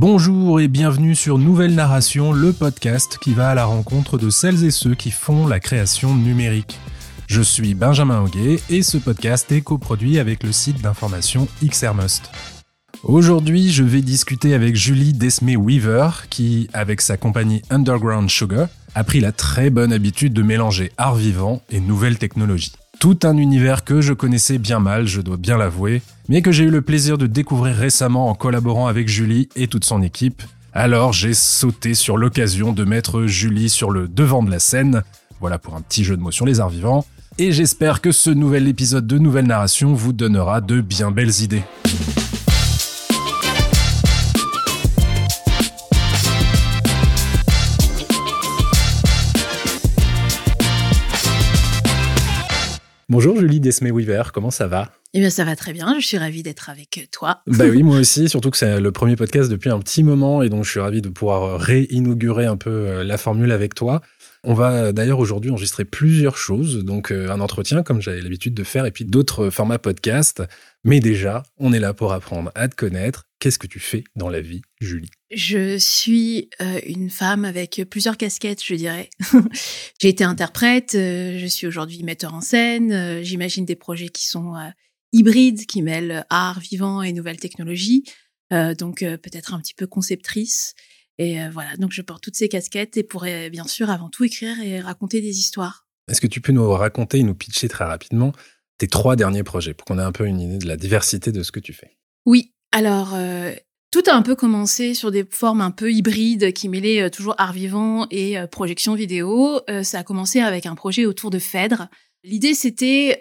Bonjour et bienvenue sur Nouvelle Narration, le podcast qui va à la rencontre de celles et ceux qui font la création numérique. Je suis Benjamin Hoguet et ce podcast est coproduit avec le site d'information XRMust. Aujourd'hui, je vais discuter avec Julie Desmé Weaver qui, avec sa compagnie Underground Sugar, a pris la très bonne habitude de mélanger art vivant et nouvelles technologies. Tout un univers que je connaissais bien mal, je dois bien l'avouer, mais que j'ai eu le plaisir de découvrir récemment en collaborant avec Julie et toute son équipe. Alors j'ai sauté sur l'occasion de mettre Julie sur le devant de la scène. Voilà pour un petit jeu de mots sur les arts vivants. Et j'espère que ce nouvel épisode de Nouvelle Narration vous donnera de bien belles idées. Bonjour Julie Desmé-Weaver, comment ça va? Eh bien ça va très bien, je suis ravie d'être avec toi. Bah oui, moi aussi, surtout que c'est le premier podcast depuis un petit moment et donc je suis ravi de pouvoir réinaugurer un peu euh, la formule avec toi. On va euh, d'ailleurs aujourd'hui enregistrer plusieurs choses, donc euh, un entretien comme j'avais l'habitude de faire et puis d'autres formats podcast. Mais déjà, on est là pour apprendre à te connaître. Qu'est-ce que tu fais dans la vie, Julie? Je suis euh, une femme avec plusieurs casquettes, je dirais. J'ai été interprète, je suis aujourd'hui metteur en scène, j'imagine des projets qui sont hybrides, qui mêlent art vivant et nouvelles technologies, donc peut-être un petit peu conceptrice. Et euh, voilà, donc je porte toutes ces casquettes et pourrais bien sûr avant tout écrire et raconter des histoires. Est-ce que tu peux nous raconter et nous pitcher très rapidement tes trois derniers projets pour qu'on ait un peu une idée de la diversité de ce que tu fais? Oui, alors euh, tout a un peu commencé sur des formes un peu hybrides qui mêlaient euh, toujours art vivant et projection vidéo. ça a commencé avec un projet autour de Phèdre. L'idée, c'était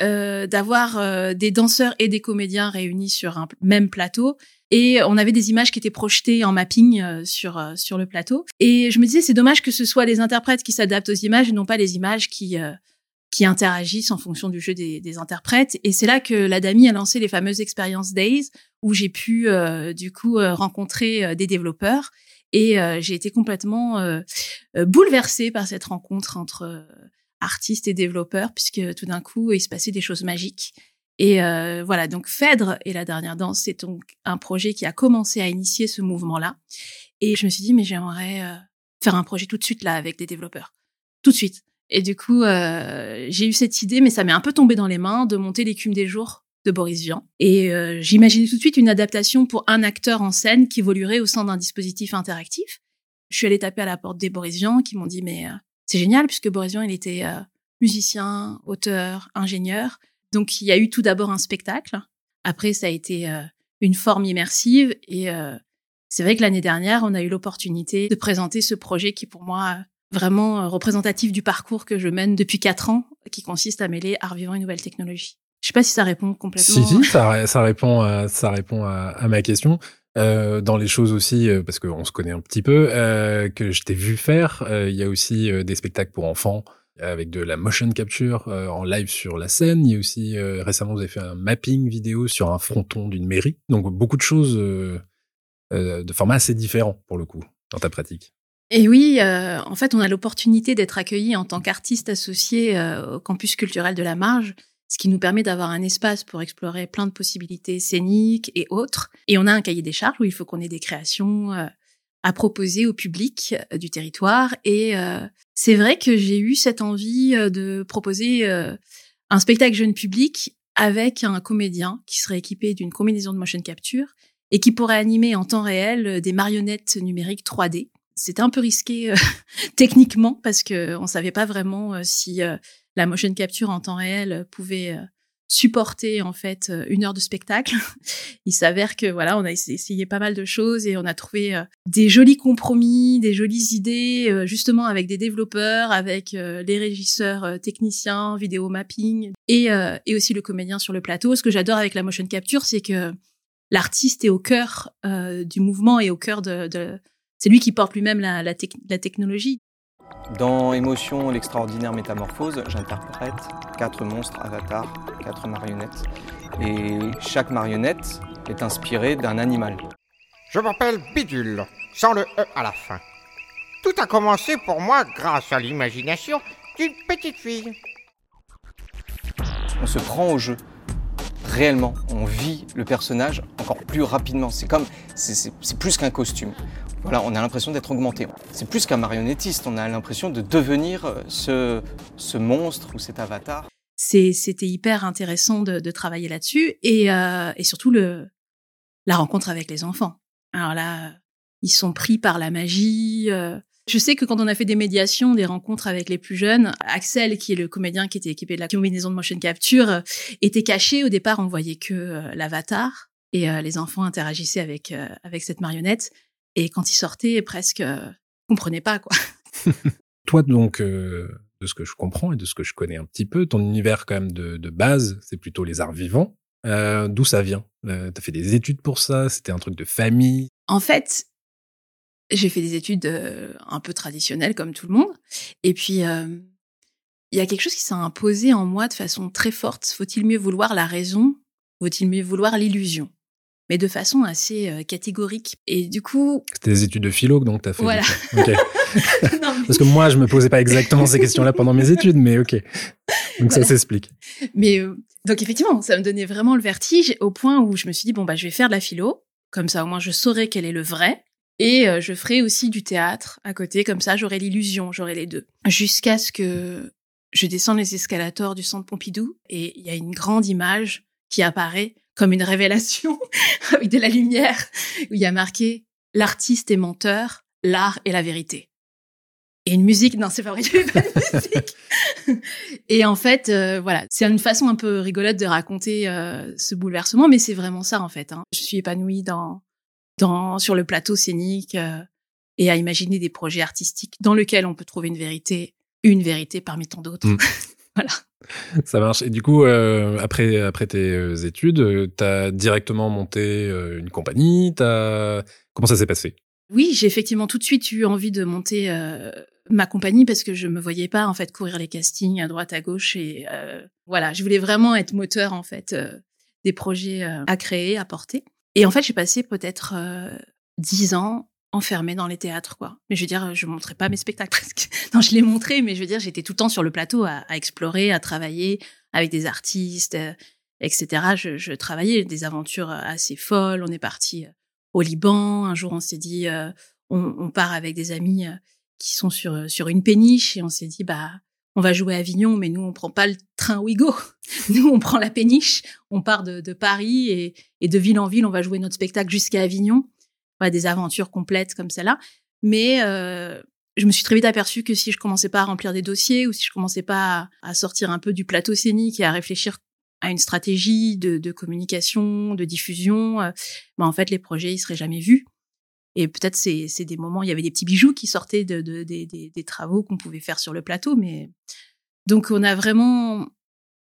d'avoir des danseurs et des comédiens réunis sur un même plateau et on avait des images qui étaient projetées en mapping euh, sur euh, sur le plateau. Et je me disais c'est dommage que ce soit les interprètes qui s'adaptent aux images et non pas les images qui euh, qui interagissent en fonction du jeu des, des interprètes. Et c'est là que la Dami a lancé les fameuses expériences Days où j'ai pu du coup rencontrer des développeurs et j'ai été complètement bouleversée par cette rencontre entre artistes et développeurs puisque tout d'un coup il se passait des choses magiques. Et euh, voilà, donc Phèdre et la dernière danse, c'est donc un projet qui a commencé à initier ce mouvement-là. Et je me suis dit, mais j'aimerais euh, faire un projet tout de suite là avec des développeurs, tout de suite. Et du coup, euh, j'ai eu cette idée, mais ça m'est un peu tombé dans les mains de monter l'écume des jours de Boris Vian. Et euh, j'imaginais tout de suite une adaptation pour un acteur en scène qui évoluerait au sein d'un dispositif interactif. Je suis allée taper à la porte des Boris Vian qui m'ont dit, mais c'est génial puisque Boris Vian, il était musicien, auteur, ingénieur. Donc il y a eu tout d'abord un spectacle. Après, ça a été euh, une forme immersive. Et euh, c'est vrai que l'année dernière, on a eu l'opportunité de présenter ce projet qui, pour moi, vraiment euh, représentatif du parcours que je mène depuis quatre ans, qui consiste à mêler art vivant et nouvelles technologies. Je sais pas si ça répond complètement. Si, si, ça, ça répond, à, ça répond à, à ma question. Euh, dans les choses aussi, parce qu'on se connaît un petit peu, euh, que je t'ai vu faire, il y a aussi des spectacles pour enfants avec de la motion capture euh, en live sur la scène. Il y a aussi euh, récemment vous avez fait un mapping vidéo sur un fronton d'une mairie. Donc beaucoup de choses euh, de format assez différents pour le coup dans ta pratique. Et oui, en fait, on a l'opportunité d'être accueilli en tant qu'artiste associé au campus culturel de la Marge, ce qui nous permet d'avoir un espace pour explorer plein de possibilités scéniques et autres. Et on a un cahier des charges où il faut qu'on ait des créations à proposer au public euh, du territoire. Et euh, c'est vrai que j'ai eu cette envie euh, de proposer un spectacle jeune public avec un comédien qui serait équipé d'une combinaison de motion capture et qui pourrait animer en temps réel des marionnettes numériques 3D. C'était un peu risqué techniquement parce que on savait pas vraiment si la motion capture en temps réel pouvait supporter en fait euh, une heure de spectacle. Il s'avère que voilà, on a essayé pas mal de choses et on a trouvé euh, des jolis compromis, des jolies idées, euh, justement avec des développeurs, avec les régisseurs techniciens, vidéo mapping et, et aussi le comédien sur le plateau. Ce que j'adore avec la motion capture, c'est que l'artiste est au cœur du mouvement et au cœur de, de... c'est lui qui porte lui-même la, la, la technologie. Dans Émotion, l'extraordinaire métamorphose, j'interprète quatre monstres avatars, quatre marionnettes. Et chaque marionnette est inspirée d'un animal. Je m'appelle Bidule, sans le E à la fin. Tout a commencé pour moi grâce à l'imagination d'une petite fille. On se prend au jeu. Réellement, on vit le personnage encore plus rapidement. C'est comme, c'est plus qu'un costume. Voilà, on a l'impression d'être augmenté. C'est plus qu'un marionnettiste, on a l'impression de devenir euh, ce, ce monstre ou cet avatar. C'était hyper intéressant de, travailler là-dessus et, euh, et surtout le, la rencontre avec les enfants. Alors là, ils sont pris par la magie. Euh. Je sais que quand on a fait des médiations, des rencontres avec les plus jeunes, Axel, qui est le comédien qui était équipé de la combinaison de motion capture, euh, était caché. Au départ, on voyait que euh, l'avatar et les enfants interagissaient avec avec cette marionnette. Et quand ils sortaient, presque, comprenaient pas quoi. Toi, donc, de ce que je comprends et de ce que je connais un petit peu, ton univers quand même de, de base, c'est plutôt les arts vivants. Euh, D'où ça vient? Euh, T'as fait des études pour ça? C'était un truc de famille? En fait, j'ai fait des études euh, un peu traditionnelles comme tout le monde. Et puis, euh, il y a quelque chose qui s'est imposé en moi de façon très forte. Faut-il mieux vouloir la raison? Faut-il mieux vouloir l'illusion? Mais de façon assez euh, catégorique. Et du coup... C'était des études de philo, donc t'as fait. Voilà. Okay. non, mais... Parce que moi, je me posais pas exactement ces questions-là pendant mes études, mais ok. Donc ça s'explique. Mais euh, donc effectivement, ça me donnait vraiment le vertige au point où je me suis dit bon bah je vais faire de la philo, comme ça au moins je saurai quel est le vrai. Et euh, je ferai aussi du théâtre à côté, comme ça j'aurai l'illusion, j'aurai les deux. Jusqu'à ce que je descende les escalators du centre Pompidou et il y a une grande image qui apparaît comme une révélation avec de la lumière où il y a marqué l'artiste est menteur, l'art est la vérité. Et une musique, non, c'est pas vrai, pas de musique. et en fait, euh, voilà, c'est une façon un peu rigolote de raconter euh, ce bouleversement, mais c'est vraiment ça en fait. Hein. Je suis épanouie dans, dans sur le plateau scénique euh, et à imaginer des projets artistiques dans lesquels on peut trouver une vérité, une vérité parmi tant d'autres. Mm. voilà. Ça marche. Et du coup, euh, après, après tes euh, études, tu as directement monté une compagnie. As... Comment ça s'est passé? Oui, j'ai effectivement tout de suite eu envie de monter ma compagnie parce que je me voyais pas en fait courir les castings à droite à gauche et voilà, je voulais vraiment être moteur en fait des projets à créer, à porter. Et en fait, j'ai passé peut-être dix ans enfermée dans les théâtres, quoi. Mais je veux dire, je montrais pas mes spectacles presque. non, je les montrais, mais je veux dire, j'étais tout le temps sur le plateau à, explorer, à travailler avec des artistes, euh, etc. Je, travaillais des aventures assez folles. On est parti euh, au Liban. Un jour, on s'est dit, euh, on, on, part avec des amis qui sont sur sur une péniche et on s'est dit, bah, on va jouer à Avignon, mais nous, on prend pas le train Ouigo. Nous, on prend la péniche. On part de, Paris et, de ville en ville, on va jouer notre spectacle jusqu'à Avignon des aventures complètes comme celle-là. Mais euh, je me suis très vite aperçue que si je commençais pas à remplir des dossiers ou si je commençais pas à, sortir un peu du plateau scénique et à réfléchir à une stratégie de, de communication, de diffusion, euh, bah en fait les projets ils seraient jamais vus. Et peut-être c'est c'est des moments, il y avait des petits bijoux qui sortaient de, de, des, des travaux qu'on pouvait faire sur le plateau, mais donc on a vraiment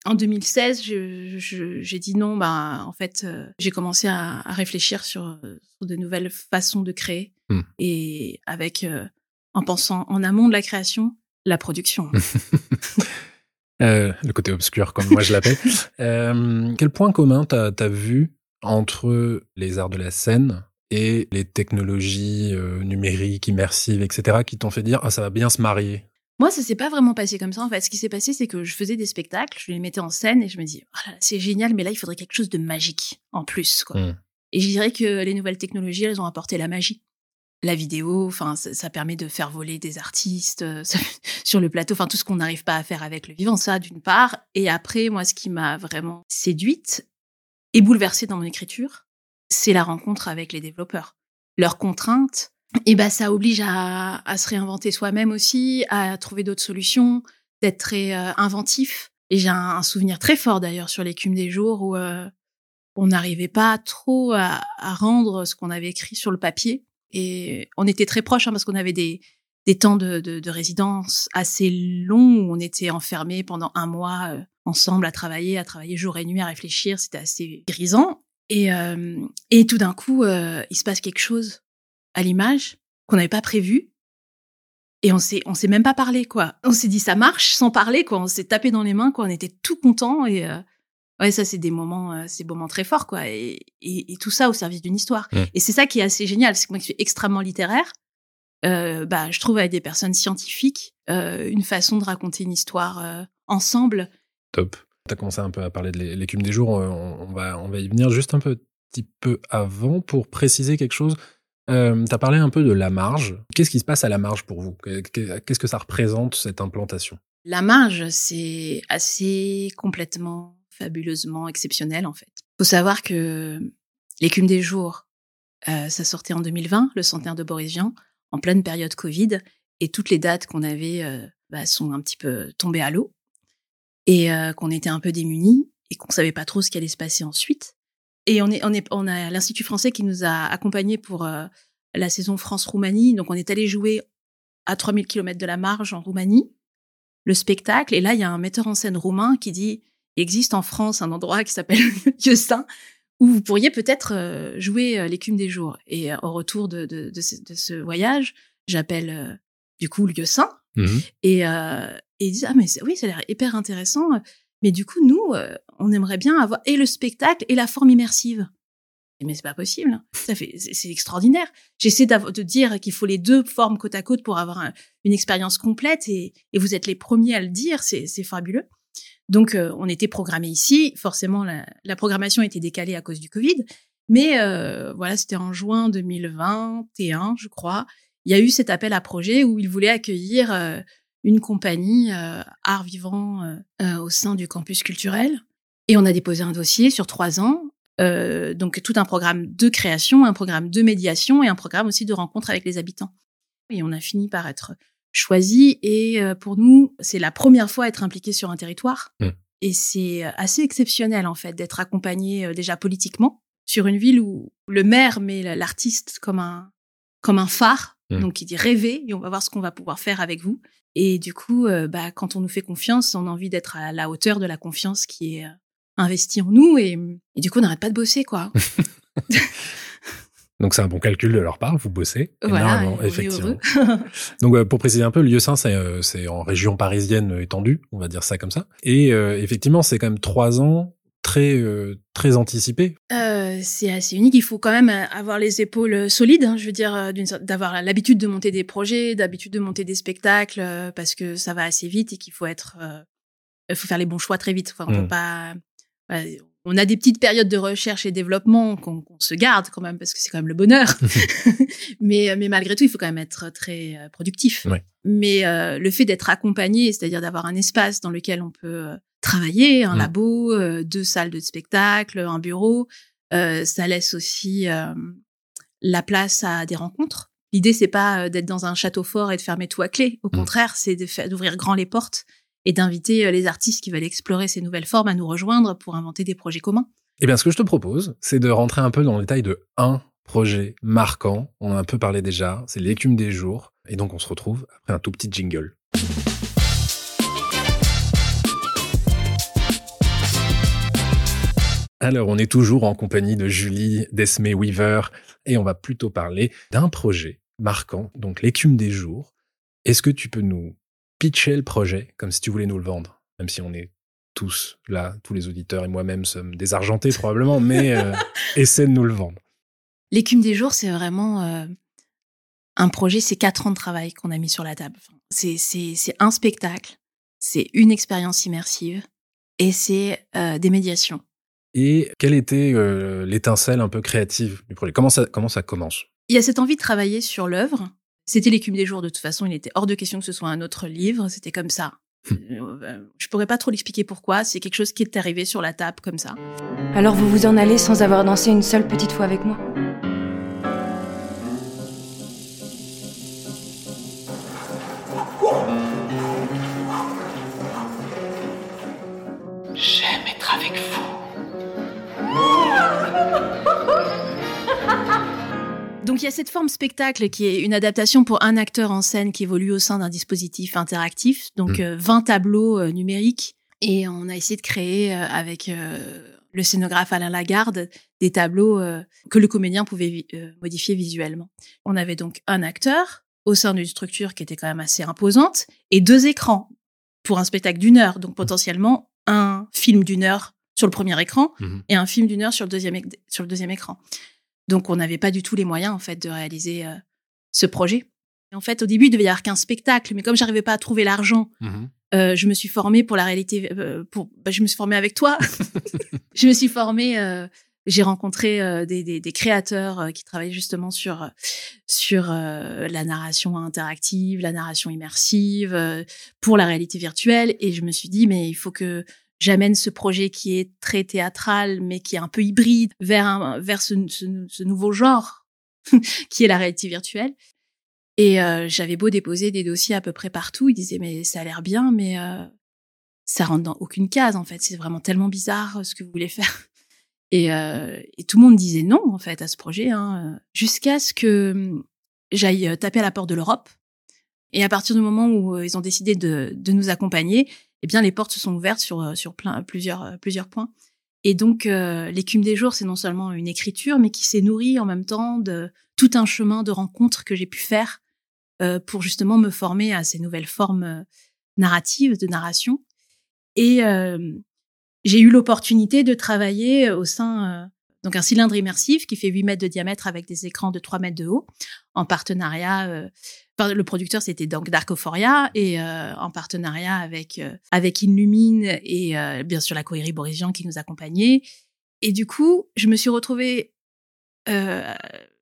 en 2016, j'ai dit non. Bah, en fait, euh, j'ai commencé à, réfléchir sur, sur, de nouvelles façons de créer hmm. et avec, euh, en pensant en amont de la création, la production. euh, le côté obscur, comme moi je l'appelle. Quel point commun t'as as vu entre les arts de la scène et les technologies numériques, immersives, etc., qui t'ont fait dire ah ça va bien se marier moi, ça s'est pas vraiment passé comme ça. En fait, ce qui s'est passé, c'est que je faisais des spectacles, je les mettais en scène et je me dis, oh c'est génial, mais là, il faudrait quelque chose de magique en plus. Quoi. Mmh. Et je dirais que les nouvelles technologies, elles ont apporté la magie. La vidéo, enfin, ça, permet de faire voler des artistes euh, sur le plateau, enfin, tout ce qu'on n'arrive pas à faire avec le vivant, ça, d'une part. Et après, moi, ce qui m'a vraiment séduite et bouleversée dans mon écriture, c'est la rencontre avec les développeurs. Leurs contraintes, et ben ça oblige à, à se réinventer soi-même aussi, à trouver d'autres solutions, d'être très euh, inventif. Et j'ai un, souvenir très fort d'ailleurs sur l'écume des jours où euh, on n'arrivait pas trop à, à rendre ce qu'on avait écrit sur le papier. Et on était très proches hein, parce qu'on avait des, des temps de, de, de, résidence assez longs où on était enfermés pendant un mois euh, ensemble à travailler, à travailler jour et nuit, à réfléchir. C'était assez grisant. Et, et tout d'un coup, il se passe quelque chose à l'image qu'on n'avait pas prévu. Et on s'est, on s'est même pas parlé, quoi. On s'est dit ça marche sans parler, quoi. On s'est tapé dans les mains, quoi. On était tout content et euh, ouais, ça c'est des moments, euh, c'est des moments très forts, quoi. Et, et, tout ça au service d'une histoire. Mmh. Et c'est ça qui est assez génial, c'est que moi qui suis extrêmement littéraire, euh, bah je trouve avec des personnes scientifiques une façon de raconter une histoire ensemble. Top. Tu as commencé un peu à parler de l'écume des jours, on, va, on va y venir juste un petit peu avant pour préciser quelque chose. Tu as parlé un peu de la marge. Qu'est-ce qui se passe à la marge pour vous? Qu'est-ce que ça représente, cette implantation? La marge, c'est assez complètement, fabuleusement exceptionnel, en fait. faut savoir que l'écume des jours, ça sortait en 2020, le centenaire de Boris Vian, en pleine période Covid, et toutes les dates qu'on avait bah, sont un petit peu tombées à l'eau, et euh, qu'on était un peu démunis, et qu'on savait pas trop ce qui allait se passer ensuite. Et on, est, on, est, on a l'Institut français qui nous a accompagnés pour euh, la saison France-Roumanie. Donc, on est allé jouer à 3000 km de la marge en Roumanie, le spectacle. Et là, il y a un metteur en scène roumain qui dit il existe en France un endroit qui s'appelle Saint où vous pourriez peut-être euh, jouer euh, l'écume des jours. Et au retour de, de, de, ce, voyage, j'appelle du coup Lieu Saint. Mmh et, euh, et il dit ah mais oui ça a l'air hyper intéressant mais du coup, nous, euh, on aimerait bien avoir et le spectacle et la forme immersive. Mais c'est pas possible. Ça fait, c'est extraordinaire. J'essaie de dire qu'il faut les deux formes côte à côte pour avoir une expérience complète et, vous êtes les premiers à le dire. C'est fabuleux. Donc, euh, on était programmé ici. Forcément, la, la, programmation était décalée à cause du Covid. Mais euh, voilà, c'était en juin 2021, je crois. Il y a eu cet appel à projet où ils voulaient accueillir une compagnie euh, art vivant euh, euh, au sein du campus culturel. Et on a déposé un dossier sur trois ans, donc tout un programme de création, un programme de médiation et un programme aussi de rencontre avec les habitants. Et on a fini par être choisi. Et pour nous, c'est la première fois à être impliqué sur un territoire. Mmh. Et c'est assez exceptionnel en fait d'être accompagné déjà politiquement sur une ville où le maire met l'artiste comme un comme un phare. Mmh. Donc il dit rêvez et on va voir ce qu'on va pouvoir faire avec vous. Et du coup, euh, bah, quand on nous fait confiance, on a envie d'être à la hauteur de la confiance qui est euh, investie en nous. Et, du coup, on n'arrête pas de bosser, quoi. Donc c'est un bon calcul de leur part, vous bossez énormément, effectivement. Donc euh, pour préciser un peu, le lieu saint c'est en région parisienne étendue, on va dire ça comme ça. Et effectivement, c'est quand même trois ans très euh, très anticipé. Euh, c'est assez unique. Il faut quand même avoir les épaules euh, solides. Hein, je veux dire, d'avoir l'habitude de monter des projets, d'habitude de monter des spectacles, parce que ça va assez vite et qu'il faut être, il faut faire les bons choix très vite. Enfin, on peut mmh. pas. On a des petites périodes de recherche et développement qu'on se garde quand même parce que c'est quand même le bonheur. mais mais malgré tout, il faut quand même être très productif. Mais le fait d'être accompagné, c'est-à-dire d'avoir un espace dans lequel on peut travailler, un labo, euh, deux salles de spectacle, un bureau. Euh, ça laisse aussi la place à des rencontres. L'idée, c'est pas euh, d'être dans un château fort et de fermer tout à clé. Au mmh. contraire, c'est d'ouvrir grand les portes et d'inviter les artistes qui veulent explorer ces nouvelles formes à nous rejoindre pour inventer des projets communs. Eh bien, ce que je te propose, c'est de rentrer un peu dans le détail de un projet marquant. On en a un peu parlé déjà. C'est l'écume des jours. Et donc, on se retrouve après un tout petit jingle. Alors, on est toujours en compagnie de Julie Desmé Weaver et on va plutôt parler d'un projet marquant, donc l'écume des jours. Est-ce que tu peux nous pitcher le projet comme si tu voulais nous le vendre, même si on est tous là, tous les auditeurs et moi-même sommes désargentés probablement, mais euh, essaie de nous le vendre. L'écume des jours, c'est vraiment euh, un projet, c'est quatre ans de travail qu'on a mis sur la table. C'est un spectacle, c'est une expérience immersive et c'est euh, des médiations. Et quelle était l'étincelle un peu créative du projet? Comment ça, comment ça commence? Il y a cette envie de travailler sur l'œuvre. C'était l'écume des jours, de toute façon, il était hors de question que ce soit un autre livre, c'était comme ça. Hum. Euh, je pourrais pas trop l'expliquer pourquoi, c'est quelque chose qui est arrivé sur la table comme ça. Alors vous vous en allez sans avoir dansé une seule petite fois avec moi? Donc il y a cette forme spectacle qui est une adaptation pour un acteur en scène qui évolue au sein d'un dispositif interactif, donc 20 mmh. euh, tableaux euh, numériques. Et on a essayé de créer euh, avec le scénographe Alain Lagarde des tableaux que le comédien pouvait modifier visuellement. On avait donc un acteur au sein d'une structure qui était quand même assez imposante et deux écrans pour un spectacle d'une heure, donc potentiellement un film d'une heure sur le premier écran mmh et un film d'une heure sur le deuxième, sur le deuxième écran. Donc on n'avait pas du tout les moyens en fait de réaliser euh, ce projet. Et en fait, au début, il devait y avoir qu'un spectacle, mais comme j'arrivais pas à trouver l'argent mmh Euh, je me suis formée pour la réalité. euh, pour, bah, je me suis formée avec toi. je me suis formée. j'ai rencontré des, des, des créateurs qui travaillent justement sur sur la narration interactive, la narration immersive pour la réalité virtuelle. Et je me suis dit, mais il faut que j'amène ce projet qui est très théâtral, mais qui est un peu hybride, vers un, vers ce, ce, ce nouveau genre qui est la réalité virtuelle. Et euh, j'avais beau déposer des dossiers à peu près partout, ils disaient mais ça a l'air bien, mais euh, ça rentre dans aucune case en fait. C'est vraiment tellement bizarre euh, ce que vous voulez faire. Et, euh, et tout le monde disait non en fait à ce projet, hein, jusqu'à ce que j'aille euh, taper à la porte de l'Europe. Et à partir du moment où euh, ils ont décidé de, de nous accompagner, eh bien les portes se sont ouvertes sur euh, sur plein plusieurs euh, plusieurs points. Et donc l'écume des jours, c'est non seulement une écriture, mais qui s'est nourrie en même temps de tout un chemin de rencontres que j'ai pu faire euh, pour justement me former à ces nouvelles formes narratives de narration. Et euh, j'ai eu l'opportunité de travailler au sein donc un cylindre immersif qui fait 8 mètres de diamètre avec des écrans de 3 mètres de haut, en partenariat. euh, le producteur c'était donc Darkophoria et euh, en partenariat avec euh, avec Inlumine et euh, bien sûr la Cohérie Borisian qui nous accompagnait. Et du coup, je me suis retrouvée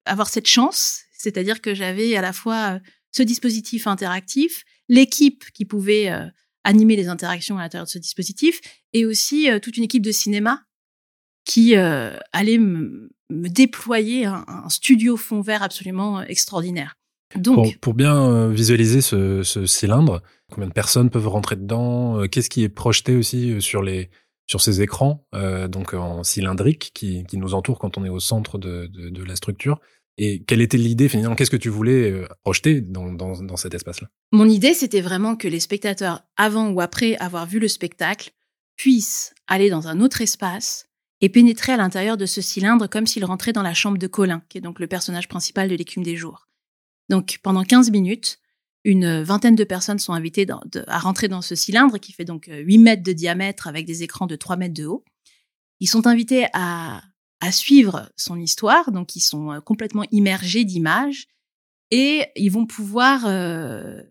avoir cette chance, c'est-à-dire que j'avais à la fois ce dispositif interactif, l'équipe qui pouvait animer les interactions à l'intérieur de ce dispositif, et aussi toute une équipe de cinéma qui euh, allait me, me déployer un, un studio fond vert absolument euh, extraordinaire. Donc, Pour, pour bien euh, visualiser ce, ce cylindre, combien de personnes peuvent rentrer dedans Qu'est-ce qui est projeté aussi sur les sur ces écrans, euh, donc en cylindrique, qui, qui nous entourent quand on est au centre de, de, de la structure Et quelle était l'idée finalement Qu'est-ce que tu voulais euh, projeter dans, dans, dans cet espace-là? Mon idée, c'était vraiment que les spectateurs, avant ou après avoir vu le spectacle, puissent aller dans un autre espace et pénétrer à l'intérieur de ce cylindre comme s'ils rentraient dans la chambre de Colin, qui est donc le personnage principal de l'écume des jours. Donc pendant 15 minutes, une vingtaine de personnes sont invitées à rentrer dans ce cylindre qui fait donc euh, 8 mètres de diamètre avec des écrans de 3 mètres de haut. Ils sont invités à, suivre son histoire, donc ils sont euh, complètement immergés d'images et ils vont pouvoir euh,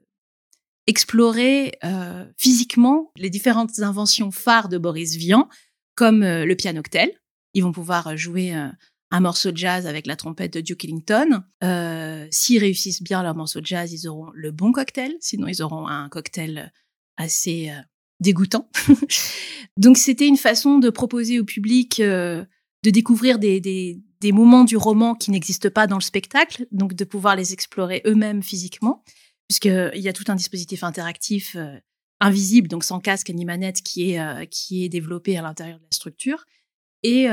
explorer euh, physiquement les différentes inventions phares de Boris Vian, comme euh, le pianoctel. Ils vont pouvoir euh, jouer euh, un morceau de jazz avec la trompette de Duke Ellington. Euh, S'ils réussissent bien leur morceau de jazz, ils auront le bon cocktail. Sinon, ils auront un cocktail assez dégoûtant. Donc, c'était une façon de proposer au public de découvrir des, des, moments du roman qui n'existent pas dans le spectacle, donc de pouvoir les explorer eux-mêmes physiquement, puisqu'il y a tout un dispositif interactif invisible, donc sans casque ni manette, qui est, euh, qui est développé à l'intérieur de la structure. Et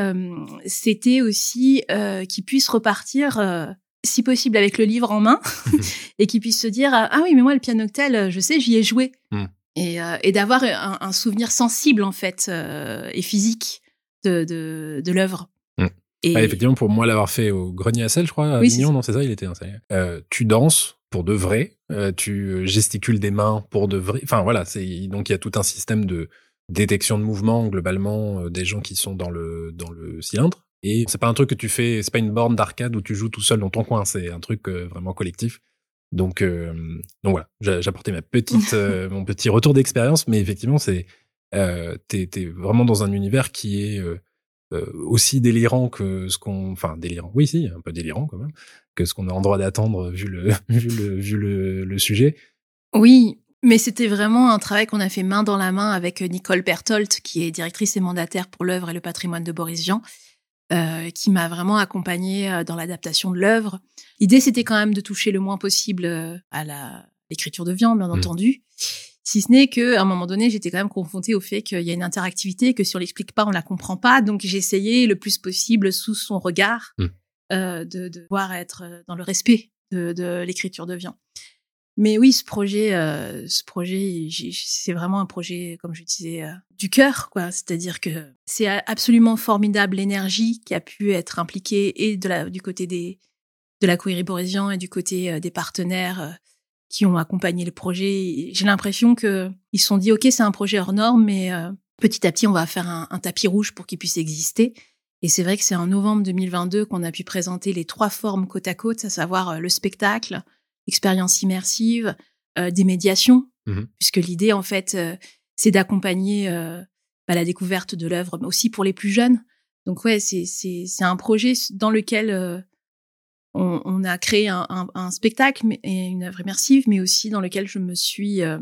c'était aussi euh, qu'ils puissent repartir, euh, si possible, avec le livre en main, et qu'ils puissent se dire ah oui, mais moi le pianoctel, je sais, j'y ai joué, Mm. et, euh, et d'avoir un, un souvenir sensible en fait euh, et physique de de, de l'œuvre. Mm. Et Ah, Effectivement, pour moi l'avoir fait au Grenier à sel, je crois, à Oui, ça. non, c'est ça, il était. Euh, tu danses pour de vrai, euh, tu gesticules des mains pour de vrai. Enfin voilà, c'est donc il y a tout un système de détection de mouvement globalement euh, des gens qui sont dans le dans le cylindre. Et c'est pas un truc que tu fais, c'est pas une borne d'arcade où tu joues tout seul dans ton coin, c'est un truc euh, vraiment collectif. Donc donc voilà, j'a- j'apportais ma petite mon petit retour d'expérience, mais effectivement c'est t'es vraiment dans un univers qui est aussi délirant que ce qu'on, enfin délirant, oui si, un peu délirant quand même, que ce qu'on a en droit d'attendre vu le vu le vu le, le sujet. Oui, mais c'était vraiment un travail qu'on a fait main dans la main avec Nicole Berthold, qui est directrice et mandataire pour l'œuvre et le patrimoine de Boris Vian, euh, qui m'a vraiment accompagnée euh, dans l'adaptation de l'œuvre. L'idée, c'était quand même de toucher le moins possible euh, à la l'écriture de Vian, bien Mm. entendu. Si ce n'est que, à un moment donné, j'étais quand même confrontée au fait qu'il y a une interactivité, que si on l'explique pas, on la comprend pas. Donc, j'ai essayé le plus possible, sous son regard, Mm. Euh, de, de être euh, dans le respect de, de l'écriture de Vian. Mais oui, ce projet, euh, ce projet, c'est vraiment un projet, comme je disais, euh, du cœur, quoi. C'est-à-dire que c'est absolument formidable l'énergie qui a pu être impliquée et de la, du côté des, de la Cohérie Borisian et du côté des partenaires qui ont accompagné le projet. J'ai l'impression que ils se sont dit, ok, c'est un projet hors norme, mais petit à petit, on va faire un, un tapis rouge pour qu'il puisse exister. Et c'est vrai que c'est en novembre 2022 qu'on a pu présenter les trois formes côte à côte, à savoir euh, le spectacle, expérience immersive, euh, des médiations, Mhm. puisque l'idée en fait, euh, c'est d'accompagner euh, bah, la découverte de l'œuvre, mais aussi pour les plus jeunes. Donc ouais, c'est c'est c'est un projet dans lequel euh, on, on a créé un, un, un spectacle et une œuvre immersive, mais aussi dans lequel je me suis euh,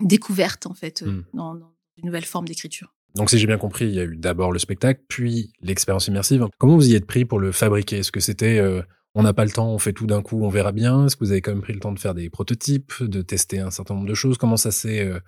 découverte en fait Mhm. dans, dans une nouvelle forme d'écriture. Donc, si j'ai bien compris, il y a eu d'abord le spectacle, puis l'expérience immersive. Comment vous y êtes pris pour le fabriquer? Est-ce que c'était euh, on n'a pas le temps, on fait tout d'un coup, on verra bien? Est-ce que vous avez quand même pris le temps de faire des prototypes, de tester un certain nombre de choses? Comment ça s'est euh,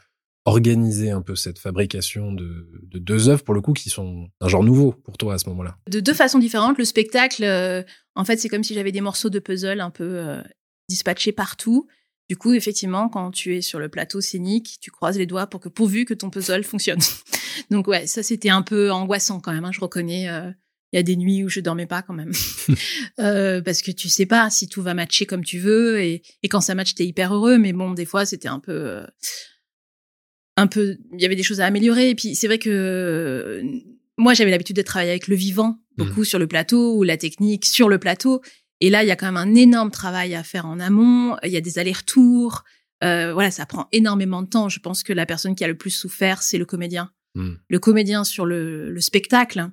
organisé un peu cette fabrication de, de deux œuvres, pour le coup, qui sont un genre nouveau pour toi à ce moment-là? De deux façons différentes. Le spectacle, euh, en fait, c'est comme si j'avais des morceaux de puzzle un peu dispatchés partout. Du coup, effectivement, quand tu es sur le plateau scénique, tu croises les doigts pour que pourvu que ton puzzle fonctionne. Donc ouais, ça c'était un peu angoissant quand même. hein, je reconnais. euh, Il y a des nuits où je dormais pas quand même, Euh, parce que tu sais pas si tout va matcher comme tu veux et, et quand ça match t'es hyper heureux. Mais bon, des fois c'était un peu, euh, un peu. Il y avait des choses à améliorer. Et puis c'est vrai que euh, moi j'avais l'habitude de travailler avec le vivant beaucoup sur le plateau ou la technique sur le plateau. Et là, il y a quand même un énorme travail à faire en amont. Il y a des allers-retours. Voilà, ça prend énormément de temps. Je pense que la personne qui a le plus souffert, c'est le comédien. Hmm. Le comédien sur le, le spectacle,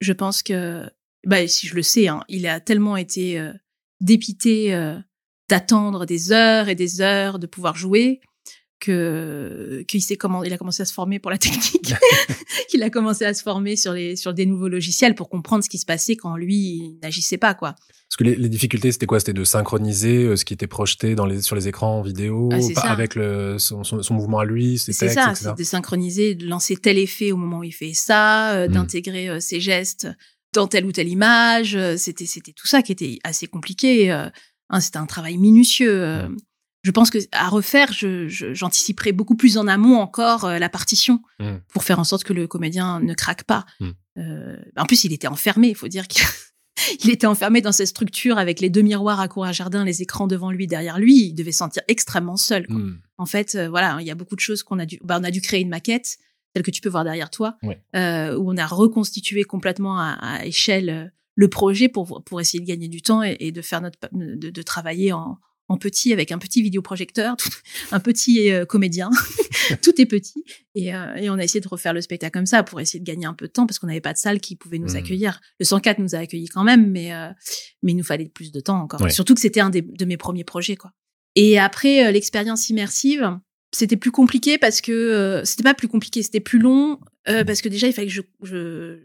je pense que, bah, si je le sais, hein, il a tellement été euh, dépité euh, d'attendre des heures et des heures de pouvoir jouer que qu'il s'est comment il a commencé à se former pour la technique qu'il a commencé à se former sur les sur des nouveaux logiciels pour comprendre ce qui se passait quand lui n'agissait pas quoi Parce que les, les difficultés, c'était quoi? C'était de synchroniser euh, ce qui était projeté dans les, sur les écrans vidéo Ah, avec le, son, son, son mouvement à lui, ses c'est textes, ça etc. c'est de synchroniser de lancer tel effet au moment où il fait ça euh, Mm. d'intégrer euh, ses gestes dans telle ou telle image c'était c'était tout ça qui était assez compliqué euh, hein, c'était un travail minutieux euh. Mm. je pense que à refaire je je- j'anticiperai beaucoup plus en amont encore euh, la partition Mm. pour faire en sorte que le comédien ne craque pas Mm. Euh, en plus il était enfermé il faut dire qu'il il était enfermé dans cette structure avec les deux miroirs à cour à jardin les écrans devant lui derrière lui il devait se sentir extrêmement seul quoi. Hmm. En fait, euh, voilà, il y a beaucoup de choses qu'on a dû. Bah, on a dû créer une maquette, telle que tu peux voir derrière toi, Ouais. euh, où on a reconstitué complètement à, à échelle le projet pour pour essayer de gagner du temps et, et de faire notre de travailler en en petit avec un petit vidéoprojecteur, tout- un petit euh, comédien, tout est petit et, euh, et on a essayé de refaire le spectacle comme ça pour essayer de gagner un peu de temps parce qu'on n'avait pas de salle qui pouvait nous Mhm. accueillir. Le 104 nous a accueillis quand même, mais euh, mais il nous fallait plus de temps encore. Ouais. Surtout que c'était un des, de mes premiers projets quoi. Et après euh, l'expérience immersive, c'était plus compliqué parce que euh, c'était pas plus compliqué, c'était plus long euh, parce que déjà il fallait que je je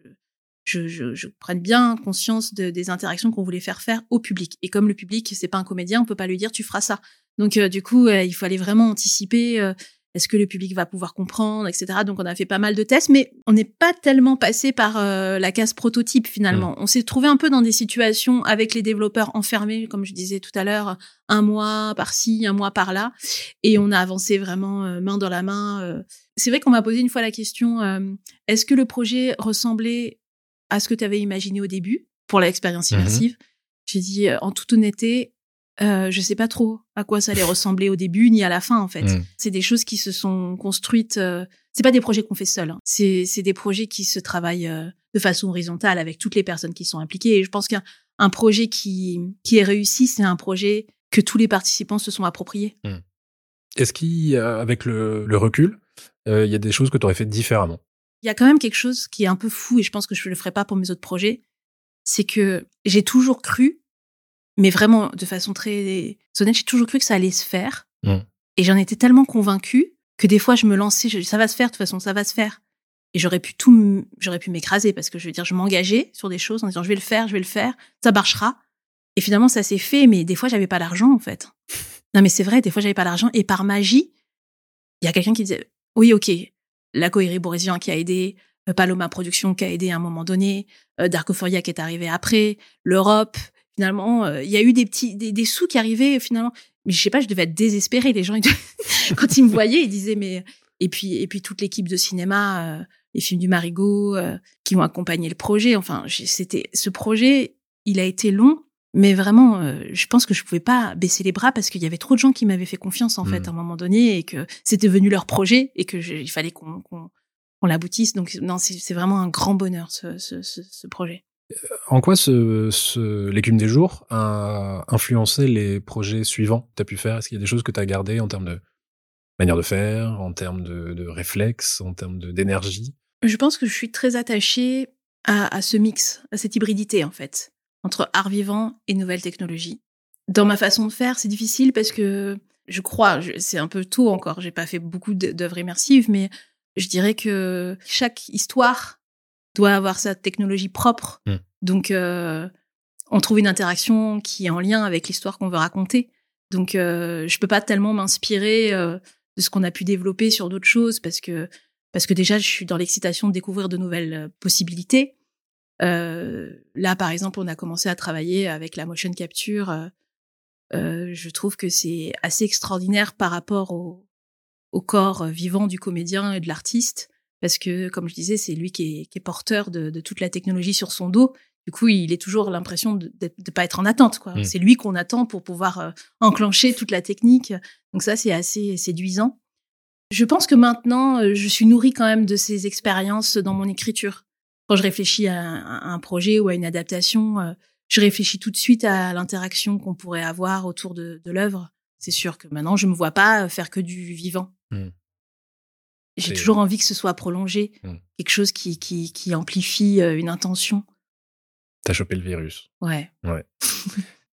je, je, je prenne bien conscience de, des interactions qu'on voulait faire faire au public. Et comme le public c'est pas un comédien, on peut pas lui dire tu feras ça. Donc euh, du coup euh, il fallait vraiment anticiper. euh, est-ce que le public va pouvoir comprendre, etc. Donc on a fait pas mal de tests, mais on n'est pas tellement passé par euh, la case prototype finalement. On s'est trouvé un peu dans des situations avec les développeurs enfermés, comme je disais tout à l'heure, un mois par-ci, un mois par-là, et on a avancé vraiment euh, main dans la main. C'est vrai qu'on m'a posé une fois la question euh, est-ce que le projet ressemblait à ce que tu avais imaginé au début pour l'expérience Mhm. immersive J'ai dit euh, en toute honnêteté, euh, je sais pas trop à quoi ça allait ressembler au début ni à la fin en fait. Mm. C'est des choses qui se sont construites. euh, c'est pas des projets qu'on fait seuls. hein. C'est c'est des projets qui se travaillent euh, de façon horizontale avec toutes les personnes qui sont impliquées. Et je pense qu'un un projet qui qui est réussi, c'est un projet que tous les participants se sont appropriés. Est-ce qu'avec le, le recul, euh, il y a des choses que tu aurais fait différemment? Il y a quand même quelque chose qui est un peu fou et je pense que je le ferai pas pour mes autres projets. C'est que j'ai toujours cru, mais vraiment de façon très honnête, j'ai toujours cru que ça allait se faire. Mm. Et j'en étais tellement convaincue que des fois je me lançais, je dis ça va se faire, de toute façon ça va se faire. Et j'aurais pu tout, j'aurais pu m'écraser parce que je veux dire, je m'engageais sur des choses en disant je vais le faire, je vais le faire, ça marchera. Et finalement ça s'est fait, mais des fois j'avais pas l'argent en fait. Non mais c'est vrai, des fois j'avais pas l'argent et par magie, il y a quelqu'un qui disait oui ok, la Cohérie Borésian qui a aidé, euh, Paloma Productions qui a aidé à un moment donné, euh, Darkophoria qui est arrivé après, l'Europe. Finalement, euh, il y a eu des petits, des, sous qui arrivaient finalement. Mais je sais pas, je devais être désespérée. Les gens, quand ils me voyaient, ils disaient mais et puis et puis toute l'équipe de cinéma, les films du Marigot qui ont accompagné le projet. Enfin, c'était ce projet, il a été long. Mais vraiment, euh, je pense que je pouvais pas baisser les bras parce qu'il y avait trop de gens qui m'avaient fait confiance en fait Mhm. à un moment donné et que c'était devenu leur projet et que je- il fallait qu'on qu'on l'aboutisse. Donc non, c'est vraiment un grand bonheur ce, ce, ce, ce projet. En quoi ce, ce l'écume des jours a influencé les projets suivants que tu as pu faire? Est-ce qu'il y a des choses que tu as gardées en termes de manière de faire, en termes de, de réflexe, en termes d'énergie? Je pense que je suis très attachée à, à ce mix, à cette hybridité en fait, entre art vivant et nouvelles technologies. Dans ma façon de faire, c'est difficile parce que je crois, c'est un peu tôt encore, j'ai pas fait beaucoup d'œuvres immersives, mais je dirais que chaque histoire doit avoir sa technologie propre. Mm. Donc, euh, on trouve une interaction qui est en lien avec l'histoire qu'on veut raconter. Donc, euh, je peux pas tellement m'inspirer euh, de ce qu'on a pu développer sur d'autres choses parce que parce que déjà, je suis dans l'excitation de découvrir de nouvelles euh, possibilités. Euh, là, par exemple, on a commencé à travailler avec la motion capture. euh, euh, je trouve que c'est assez extraordinaire par rapport au, au corps vivant du comédien et de l'artiste, parce que, comme je disais, c'est lui qui est, qui est porteur de, de toute la technologie sur son dos. Du coup, il est toujours l'impression de ne pas être en attente. quoi. Mm. C'est lui qu'on attend pour pouvoir euh, enclencher toute la technique. Donc ça, c'est assez séduisant. Je pense que maintenant, je suis nourrie quand même de ces expériences dans mon écriture. Quand je réfléchis à un, à un projet ou à une adaptation, euh, je réfléchis tout de suite à l'interaction qu'on pourrait avoir autour de, de l'œuvre. C'est sûr que maintenant, je me vois pas faire que du vivant. Mm. J'ai toujours envie que ce soit prolongé, Mm. quelque chose qui, qui, qui amplifie euh, une intention. T'as chopé le virus. Ouais.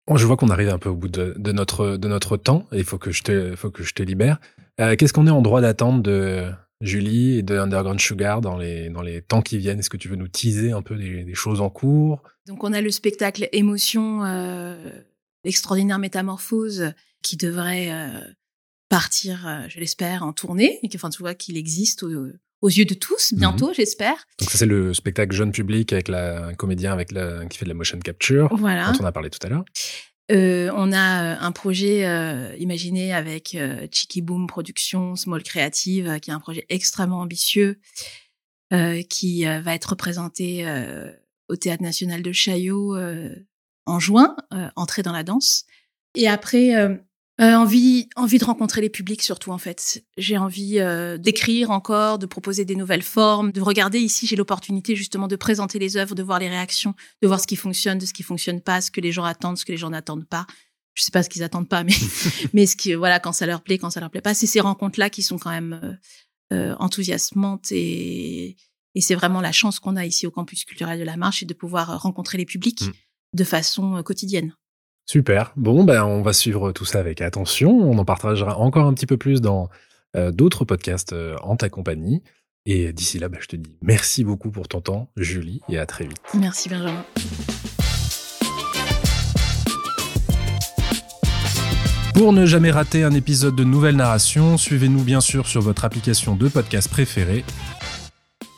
Bon, je vois qu'on arrive un peu au bout de, de notre, de notre temps et il faut que je te, faut que je te libère. Euh, Qu'est-ce qu'on est en droit d'attendre de Julie et de Underground Sugar dans les, dans les temps qui viennent Est-ce que tu veux nous teaser un peu des, des choses en cours? Donc on a le spectacle Émotion, euh, l'extraordinaire métamorphose, qui devrait euh, partir, euh, je l'espère, en tournée, et que, enfin, tu vois qu'il existe au- aux yeux de tous bientôt, j'espère. Donc ça c'est le spectacle jeune public avec la, un comédien avec la, qui fait de la motion capture Voilà. dont on a parlé tout à l'heure. Euh, on a euh, un projet euh, imaginé avec euh, Boom Productions, Small Creative, euh, qui est un projet extrêmement ambitieux, euh, qui va être présenté euh, au Théâtre National de Chaillot en juin, entrée dans la danse. Et après, euh, envie, envie de rencontrer les publics surtout en fait. J'ai envie euh, d'écrire encore, de proposer des nouvelles formes, de regarder ici. J'ai l'opportunité justement de présenter les œuvres, de voir les réactions, de voir ce qui fonctionne, de ce qui fonctionne pas, ce que les gens attendent, ce que les gens n'attendent pas. Je sais pas ce qu'ils attendent pas, mais mais ce qui voilà quand ça leur plaît, quand ça leur plaît pas. C'est ces rencontres là qui sont quand même euh, euh, enthousiasmantes et et c'est vraiment la chance qu'on a ici au campus culturel de la Marche, c'est de pouvoir rencontrer les publics Mm. de façon euh, quotidienne. Super. Bon, ben, on va suivre tout ça avec attention. On en partagera encore un petit peu plus dans euh, d'autres podcasts euh, en ta compagnie. Et d'ici là, ben, je te dis merci beaucoup pour ton temps, Julie, et à très vite. Merci Benjamin. Pour ne jamais rater un épisode de Nouvelle Narration, suivez-nous bien sûr sur votre application de podcast préférée.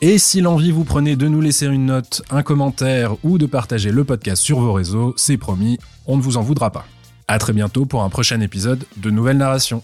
Et si l'envie vous prenait de nous laisser une note, un commentaire ou de partager le podcast sur vos réseaux, c'est promis, on ne vous en voudra pas. À très bientôt pour un prochain épisode de Nouvelle Narration.